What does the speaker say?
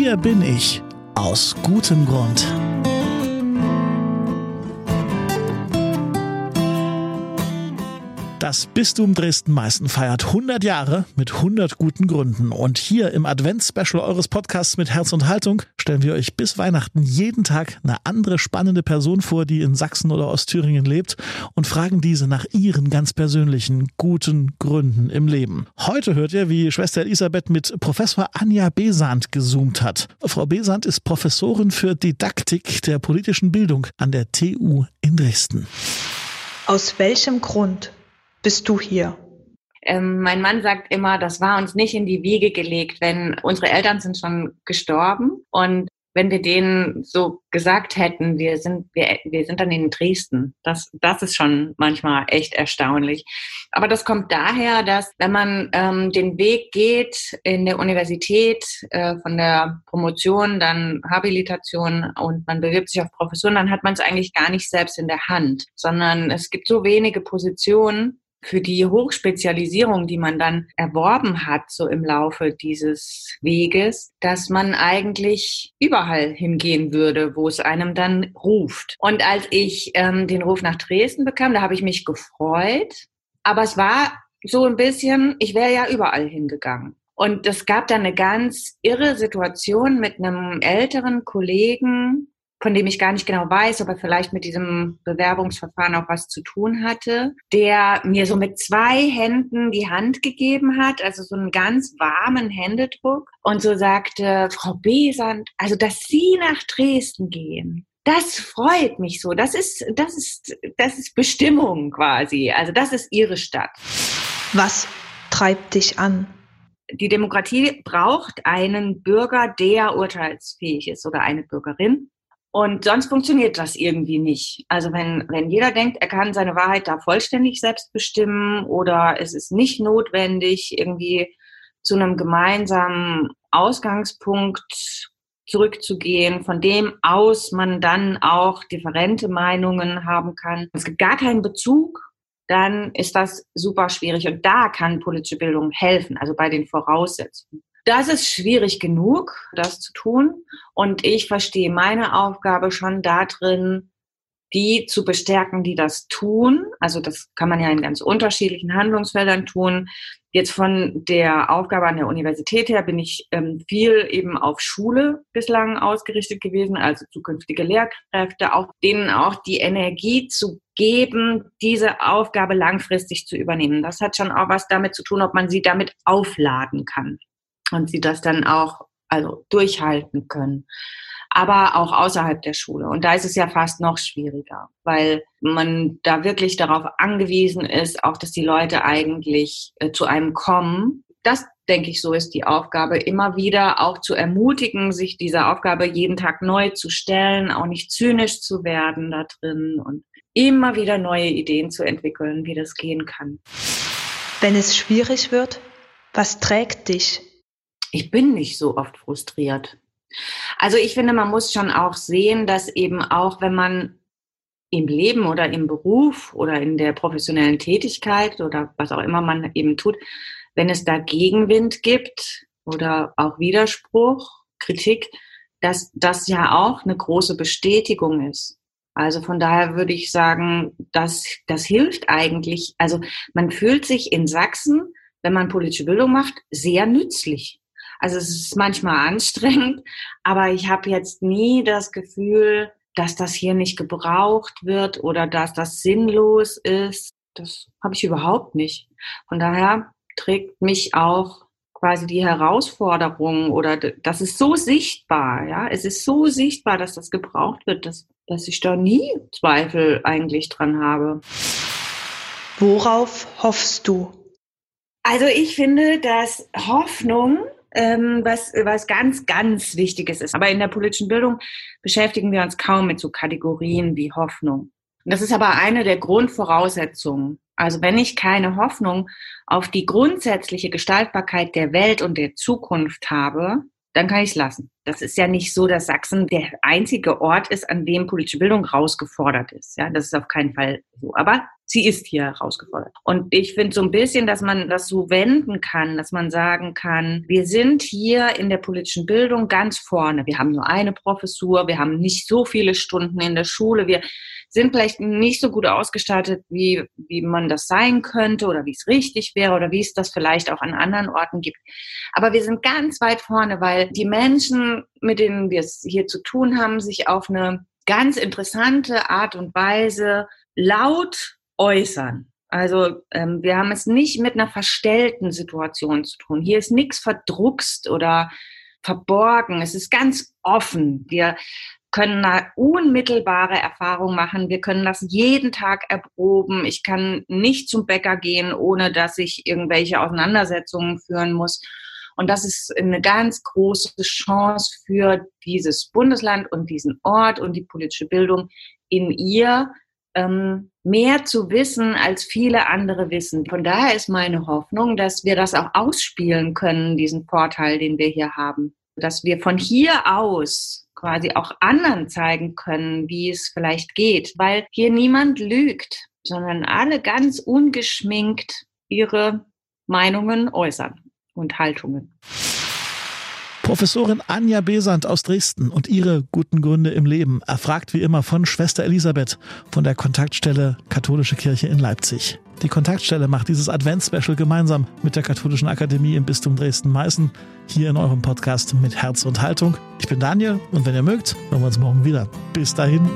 Hier bin ich. Aus gutem Grund. Das Bistum Dresden-Meißen feiert 100 Jahre mit 100 guten Gründen. Und hier im Advents-Special eures Podcasts mit Herz und Haltung stellen wir euch bis Weihnachten jeden Tag eine andere spannende Person vor, die in Sachsen oder Ostthüringen lebt und fragen diese nach ihren ganz persönlichen guten Gründen im Leben. Heute hört ihr, wie Schwester Elisabeth mit Professor Anja Besant gezoomt hat. Frau Besant ist Professorin für Didaktik der politischen Bildung an der TU in Dresden. Aus welchem Grund bist du hier? Ähm, mein Mann sagt immer, das war uns nicht in die Wiege gelegt, wenn unsere Eltern sind schon gestorben und wenn wir denen so gesagt hätten, wir sind, wir, wir sind dann in Dresden. Das, das ist schon manchmal echt erstaunlich. Aber das kommt daher, dass wenn man ähm, den Weg geht in der Universität, äh, von der Promotion, dann Habilitation und man bewirbt sich auf Professuren, dann hat man es eigentlich gar nicht selbst in der Hand, sondern es gibt so wenige Positionen, für die Hochspezialisierung, die man dann erworben hat, so im Laufe dieses Weges, dass man eigentlich überall hingehen würde, wo es einem dann ruft. Und als ich ähm, den Ruf nach Dresden bekam, da habe ich mich gefreut, aber es war so ein bisschen, ich wäre ja überall hingegangen. Und es gab dann eine ganz irre Situation mit einem älteren Kollegen, von dem ich gar nicht genau weiß, ob er vielleicht mit diesem Bewerbungsverfahren auch was zu tun hatte, der mir so mit zwei Händen die Hand gegeben hat, also so einen ganz warmen Händedruck und so sagte, Frau Besand, also dass Sie nach Dresden gehen, das freut mich so. Das ist, das ist, das ist Bestimmung quasi. Also das ist Ihre Stadt. Was treibt dich an? Die Demokratie braucht einen Bürger, der urteilsfähig ist oder eine Bürgerin, und sonst funktioniert das irgendwie nicht. Also wenn, wenn jeder denkt, er kann seine Wahrheit da vollständig selbst bestimmen oder es ist nicht notwendig, irgendwie zu einem gemeinsamen Ausgangspunkt zurückzugehen, von dem aus man dann auch differente Meinungen haben kann. Es gibt gar keinen Bezug, dann ist das super schwierig. Und da kann politische Bildung helfen, also bei den Voraussetzungen. Das ist schwierig genug, das zu tun. Und ich verstehe meine Aufgabe schon darin, die zu bestärken, die das tun. Also das kann man ja in ganz unterschiedlichen Handlungsfeldern tun. Jetzt von der Aufgabe an der Universität her bin ich ähm, viel eben auf Schule bislang ausgerichtet gewesen, also zukünftige Lehrkräfte, auch denen auch die Energie zu geben, diese Aufgabe langfristig zu übernehmen. Das hat schon auch was damit zu tun, ob man sie damit aufladen kann und sie das dann auch also durchhalten können. Aber auch außerhalb der Schule. Und da ist es ja fast noch schwieriger, weil man da wirklich darauf angewiesen ist, auch dass die Leute eigentlich äh, zu einem kommen. Das, denke ich, so ist die Aufgabe, immer wieder auch zu ermutigen, sich dieser Aufgabe jeden Tag neu zu stellen, auch nicht zynisch zu werden da drin und immer wieder neue Ideen zu entwickeln, wie das gehen kann. Wenn es schwierig wird, was trägt dich? Ich bin nicht so oft frustriert. Also ich finde, man muss schon auch sehen, dass eben auch, wenn man im Leben oder im Beruf oder in der professionellen Tätigkeit oder was auch immer man eben tut, wenn es da Gegenwind gibt oder auch Widerspruch, Kritik, dass das ja auch eine große Bestätigung ist. Also von daher würde ich sagen, das, das hilft eigentlich. Also man fühlt sich in Sachsen, wenn man politische Bildung macht, sehr nützlich. Also es ist manchmal anstrengend, aber ich habe jetzt nie das Gefühl, dass das hier nicht gebraucht wird oder dass das sinnlos ist. Das habe ich überhaupt nicht. Von daher trägt mich auch quasi die Herausforderung oder das ist so sichtbar, ja, es ist so sichtbar, dass das gebraucht wird, dass, dass ich da nie Zweifel eigentlich dran habe. Worauf hoffst du? Also ich finde, dass Hoffnung ähm, was, was ganz, ganz Wichtiges ist. Aber in der politischen Bildung beschäftigen wir uns kaum mit so Kategorien wie Hoffnung. Das ist aber eine der Grundvoraussetzungen. Also wenn ich keine Hoffnung auf die grundsätzliche Gestaltbarkeit der Welt und der Zukunft habe, dann kann ich es lassen. Das ist ja nicht so, dass Sachsen der einzige Ort ist, an dem politische Bildung rausgefordert ist. Ja, das ist auf keinen Fall so. Aber sie ist hier herausgefordert. Und ich finde so ein bisschen, dass man das so wenden kann, dass man sagen kann, wir sind hier in der politischen Bildung ganz vorne. Wir haben nur eine Professur, wir haben nicht so viele Stunden in der Schule, wir sind vielleicht nicht so gut ausgestattet, wie, wie man das sein könnte oder wie es richtig wäre oder wie es das vielleicht auch an anderen Orten gibt. Aber wir sind ganz weit vorne, weil die Menschen, mit denen wir es hier zu tun haben, sich auf eine ganz interessante Art und Weise laut äußern. Also ähm, wir haben es nicht mit einer verstellten Situation zu tun. Hier ist nichts verdruckst oder verborgen. Es ist ganz offen. Wir können eine unmittelbare Erfahrung machen. Wir können das jeden Tag erproben. Ich kann nicht zum Bäcker gehen, ohne dass ich irgendwelche Auseinandersetzungen führen muss. Und das ist eine ganz große Chance für dieses Bundesland und diesen Ort und die politische Bildung in ihr ähm, mehr zu wissen, als viele andere wissen. Von daher ist meine Hoffnung, dass wir das auch ausspielen können, diesen Vorteil, den wir hier haben. Dass wir von hier aus quasi auch anderen zeigen können, wie es vielleicht geht, weil hier niemand lügt, sondern alle ganz ungeschminkt ihre Meinungen äußern und Haltungen. Professorin Anja Besant aus Dresden und ihre guten Gründe im Leben erfragt wie immer von Schwester Elisabeth von der Kontaktstelle Katholische Kirche in Leipzig. Die Kontaktstelle macht dieses Advents-Special gemeinsam mit der Katholischen Akademie im Bistum Dresden-Meißen hier in eurem Podcast mit Herz und Haltung. Ich bin Daniel und wenn ihr mögt, hören wir uns morgen wieder. Bis dahin.